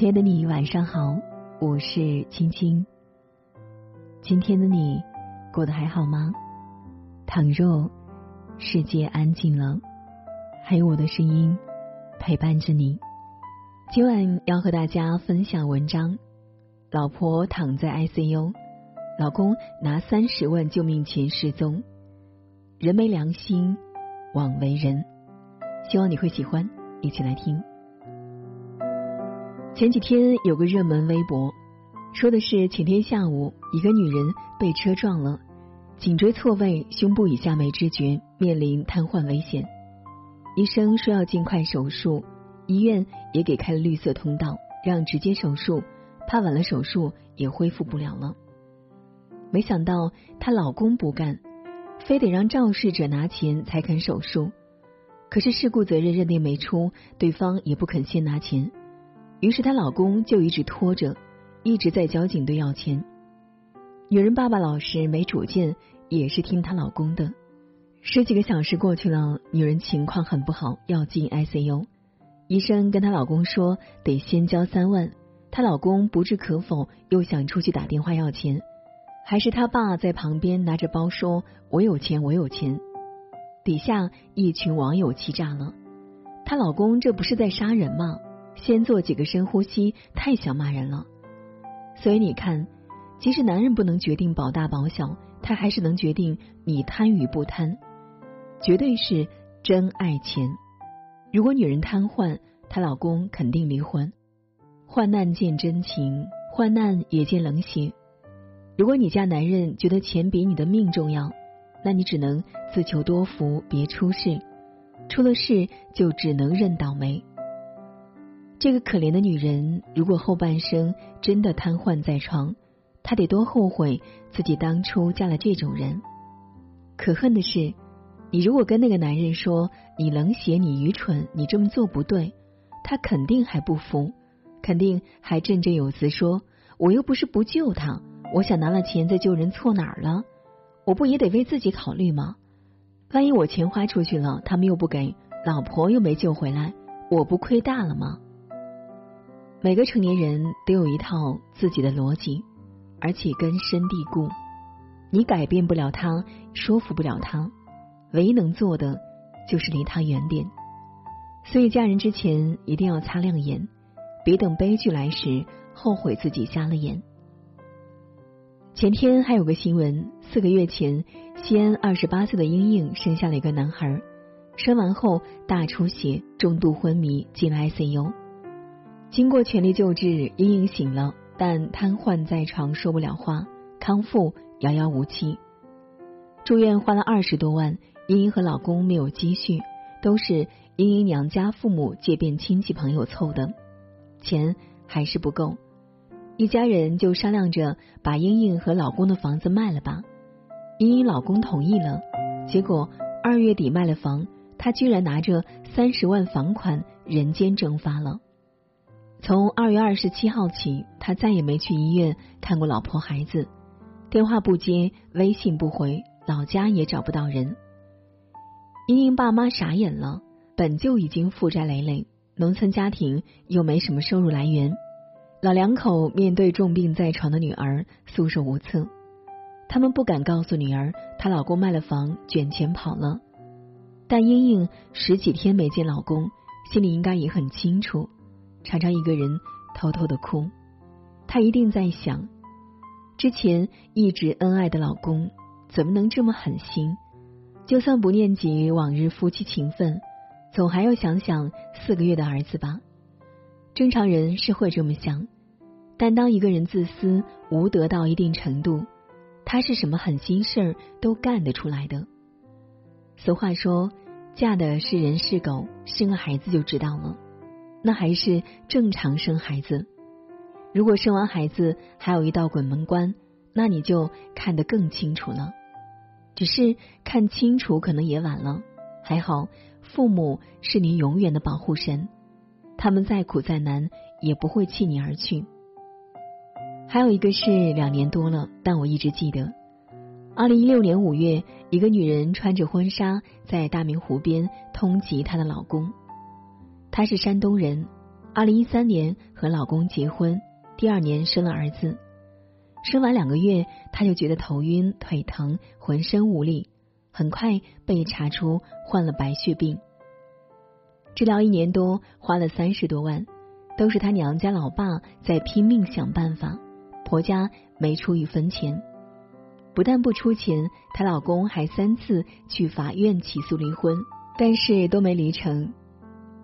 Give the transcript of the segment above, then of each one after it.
亲爱的你，晚上好，我是青青。今天的你过得还好吗？倘若世界安静了，还有我的声音陪伴着你。今晚要和大家分享文章：老婆躺在 ICU，老公拿三十万救命钱失踪，人没良心枉为人。希望你会喜欢，一起来听。前几天有个热门微博，说的是前天下午一个女人被车撞了，颈椎错位，胸部以下没知觉，面临瘫痪危险。医生说要尽快手术，医院也给开了绿色通道，让直接手术，怕晚了手术也恢复不了了。没想到她老公不干，非得让肇事者拿钱才肯手术。可是事故责任认定没出，对方也不肯先拿钱。于是她老公就一直拖着，一直在交警队要钱。女人爸爸老实没主见，也是听她老公的。十几个小时过去了，女人情况很不好，要进 ICU。医生跟她老公说得先交三万，她老公不置可否，又想出去打电话要钱。还是他爸在旁边拿着包说：“我有钱，我有钱。”底下一群网友气炸了，她老公这不是在杀人吗？先做几个深呼吸，太想骂人了。所以你看，即使男人不能决定保大保小，他还是能决定你贪与不贪。绝对是真爱钱。如果女人瘫痪，她老公肯定离婚。患难见真情，患难也见冷血。如果你家男人觉得钱比你的命重要，那你只能自求多福，别出事。出了事就只能认倒霉。这个可怜的女人，如果后半生真的瘫痪在床，她得多后悔自己当初嫁了这种人。可恨的是，你如果跟那个男人说你冷血、你愚蠢、你这么做不对，他肯定还不服，肯定还振振有词说：“我又不是不救他，我想拿了钱再救人，错哪儿了？我不也得为自己考虑吗？万一我钱花出去了，他们又不给，老婆又没救回来，我不亏大了吗？”每个成年人都有一套自己的逻辑，而且根深蒂固。你改变不了他，说服不了他，唯一能做的就是离他远点。所以嫁人之前一定要擦亮眼，别等悲剧来时后悔自己瞎了眼。前天还有个新闻，四个月前，西安二十八岁的英英生下了一个男孩，生完后大出血，重度昏迷进了 ICU。经过全力救治，英英醒了，但瘫痪在床，说不了话，康复遥遥无期。住院花了二十多万，英英和老公没有积蓄，都是英英娘家父母借遍亲戚朋友凑的，钱还是不够。一家人就商量着把英英和老公的房子卖了吧。英英老公同意了，结果二月底卖了房，他居然拿着三十万房款人间蒸发了。从二月二十七号起，他再也没去医院看过老婆孩子，电话不接，微信不回，老家也找不到人。英英爸妈傻眼了，本就已经负债累累，农村家庭又没什么收入来源，老两口面对重病在床的女儿束手无策，他们不敢告诉女儿她老公卖了房卷钱跑了，但英英十几天没见老公，心里应该也很清楚。常常一个人偷偷的哭，她一定在想，之前一直恩爱的老公怎么能这么狠心？就算不念及往日夫妻情分，总还要想想四个月的儿子吧。正常人是会这么想，但当一个人自私无德到一定程度，他是什么狠心事儿都干得出来的。俗话说，嫁的是人是狗，生了孩子就知道了。那还是正常生孩子。如果生完孩子还有一道鬼门关，那你就看得更清楚了。只是看清楚可能也晚了。还好，父母是你永远的保护神，他们再苦再难也不会弃你而去。还有一个是两年多了，但我一直记得，二零一六年五月，一个女人穿着婚纱在大明湖边通缉她的老公。她是山东人，二零一三年和老公结婚，第二年生了儿子。生完两个月，她就觉得头晕、腿疼、浑身无力，很快被查出患了白血病。治疗一年多，花了三十多万，都是她娘家老爸在拼命想办法，婆家没出一分钱。不但不出钱，她老公还三次去法院起诉离婚，但是都没离成。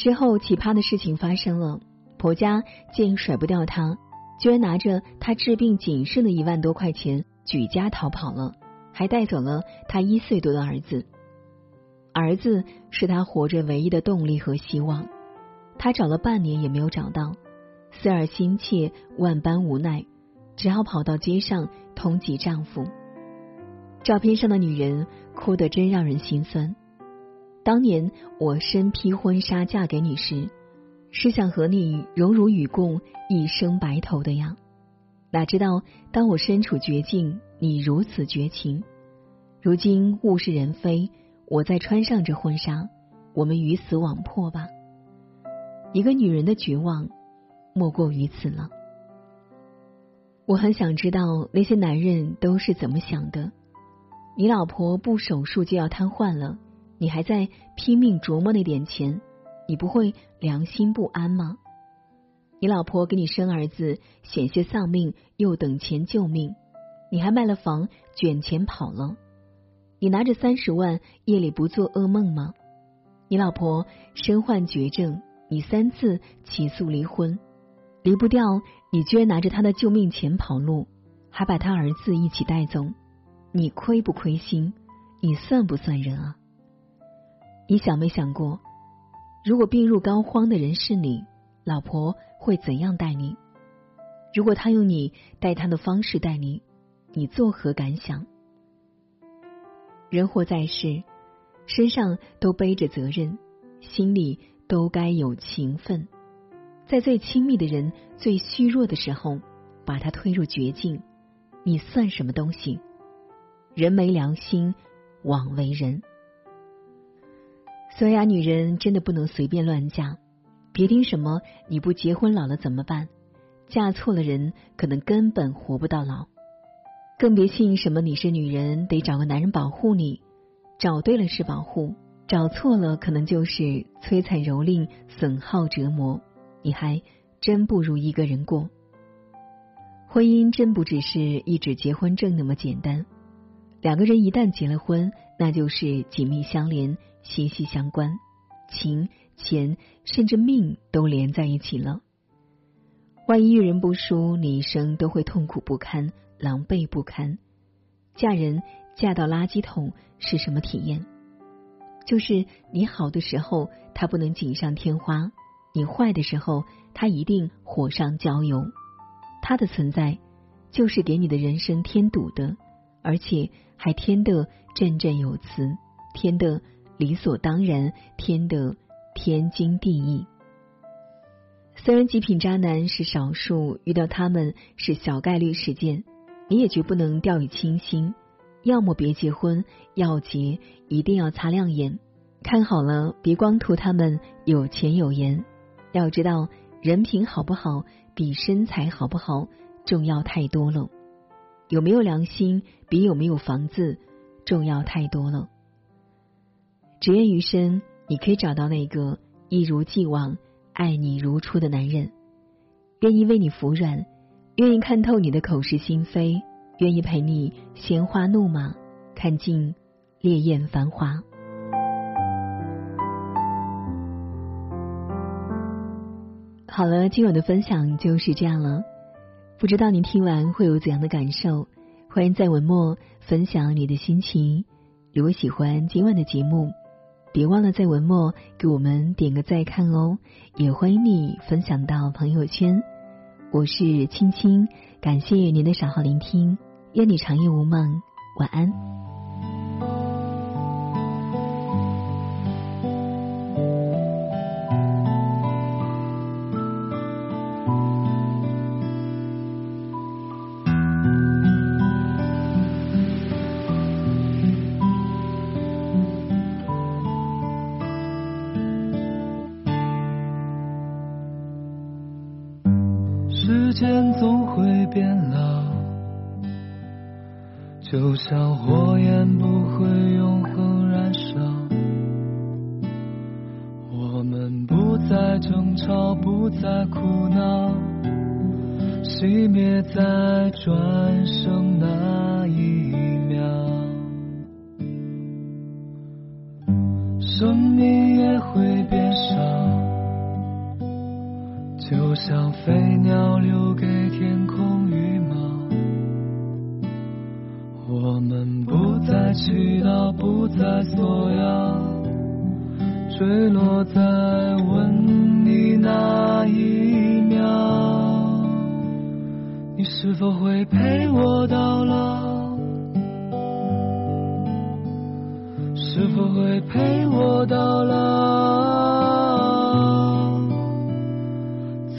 之后，奇葩的事情发生了，婆家见甩不掉她，居然拿着她治病仅剩的一万多块钱举家逃跑了，还带走了她一岁多的儿子。儿子是她活着唯一的动力和希望，她找了半年也没有找到，思儿心切，万般无奈，只好跑到街上通缉丈夫。照片上的女人哭得真让人心酸。当年我身披婚纱嫁给你时，是想和你荣辱与共，一生白头的呀。哪知道当我身处绝境，你如此绝情。如今物是人非，我再穿上这婚纱，我们鱼死网破吧。一个女人的绝望，莫过于此了。我很想知道那些男人都是怎么想的。你老婆不手术就要瘫痪了，你还在拼命琢磨那点钱，你不会良心不安吗？你老婆给你生儿子，险些丧命，又等钱救命，你还卖了房卷钱跑了。你拿着三十万，夜里不做噩梦吗？你老婆身患绝症，你三次起诉离婚，离不掉，你居然拿着他的救命钱跑路，还把他儿子一起带走。你亏不亏心？你算不算人啊？你想没想过，如果病入膏肓的人是你，老婆会怎样待你？如果他用你待他的方式待你，你作何感想？人活在世，身上都背着责任，心里都该有情分。在最亲密的人最虚弱的时候，把他推入绝境，你算什么东西？人没良心，枉为人。所以啊，女人真的不能随便乱嫁。别听什么你不结婚老了怎么办？嫁错了人，可能根本活不到老。更别信什么你是女人得找个男人保护你。找对了是保护，找错了可能就是摧残蹂躏、损耗折磨。你还真不如一个人过。婚姻真不只是一纸结婚证那么简单。两个人一旦结了婚，那就是紧密相连、息息相关，情、钱甚至命都连在一起了。万一遇人不淑，你一生都会痛苦不堪、狼狈不堪。嫁人嫁到垃圾桶是什么体验？就是你好的时候，他不能锦上添花；你坏的时候，他一定火上浇油。他的存在就是给你的人生添堵的。而且还添得振振有词，添得理所当然，天得天经地义。虽然极品渣男是少数，遇到他们是小概率事件，你也绝不能掉以轻心。要么别结婚，要结一定要擦亮眼，看好了，别光图他们有钱有颜。要知道，人品好不好，比身材好不好重要太多了。有没有良心，比有没有房子重要太多了。只愿余生，你可以找到那个一如既往爱你如初的男人，愿意为你服软，愿意看透你的口是心非，愿意陪你鲜花怒马，看尽烈焰繁华。好了，今晚的分享就是这样了。不知道您听完会有怎样的感受？欢迎在文末分享你的心情。如果喜欢今晚的节目，别忘了在文末给我们点个再看哦。也欢迎你分享到朋友圈。我是青青，感谢您的守候聆听，愿你长夜无梦，晚安。就像火焰不会永恒燃烧。我们不再争吵，不再哭闹，熄灭在转身那一秒，生命也会变少。就像飞鸟不再索要，坠落在吻你那一秒，你是否会陪我到老？是否会陪我到老？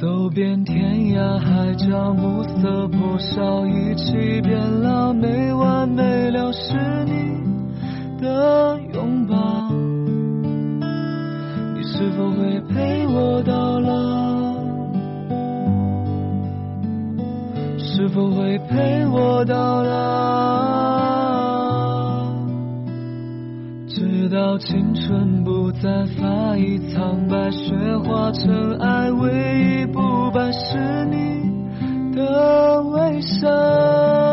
走遍天涯海角，暮色破晓，一起变老，没完没了是你的拥抱。你是否会陪我到老？是否会陪我到老？直到青春不再发一苍白，雪化尘埃，唯一不败是你的微笑。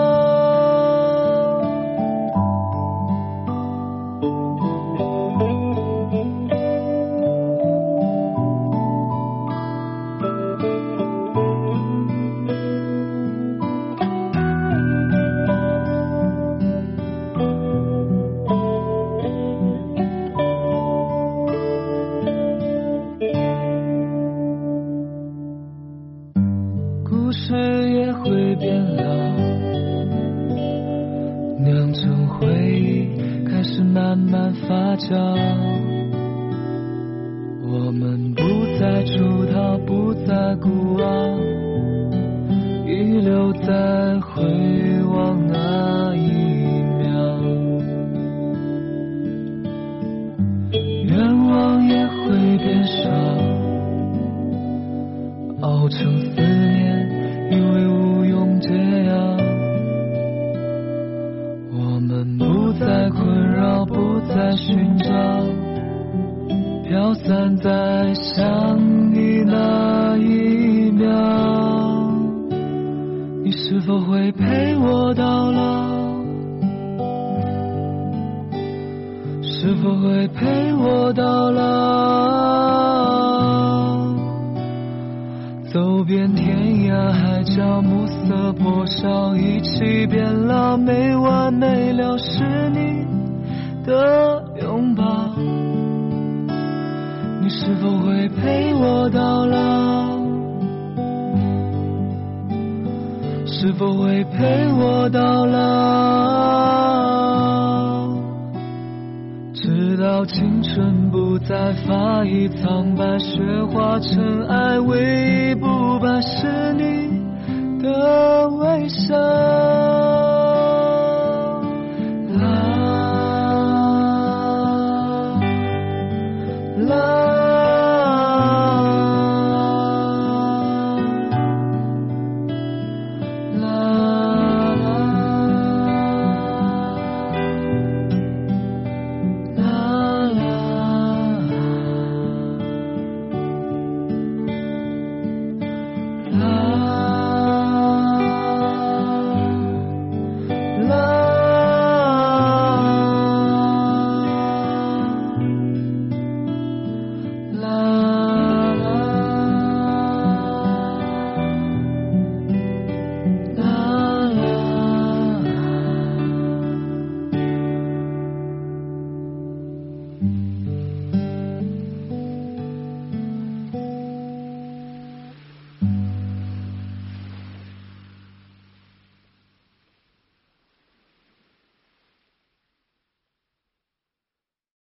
家我到老？是否会陪我到老？走遍天涯海角，暮色破晓，一起变老，没完没了是你的拥抱。你是否会陪我到老？是否会陪我到老？直到青春不再发一苍白，雪化尘埃，唯一不败是你的微笑。